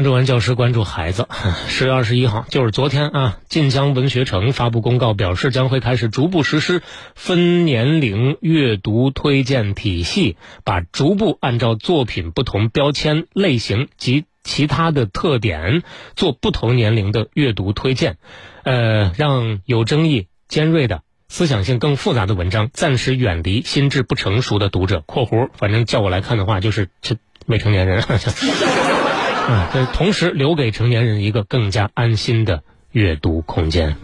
关注完教师，关注孩子。十月二十一号，就是昨天啊，晋江文学城发布公告，表示将会开始逐步实施分年龄阅读推荐体系，把逐步按照作品不同标签类型及其他的特点做不同年龄的阅读推荐，呃，让有争议、尖锐的、思想性更复杂的文章暂时远离心智不成熟的读者（括弧），反正叫我来看的话，就是这未成年人。啊，这同时留给成年人一个更加安心的阅读空间。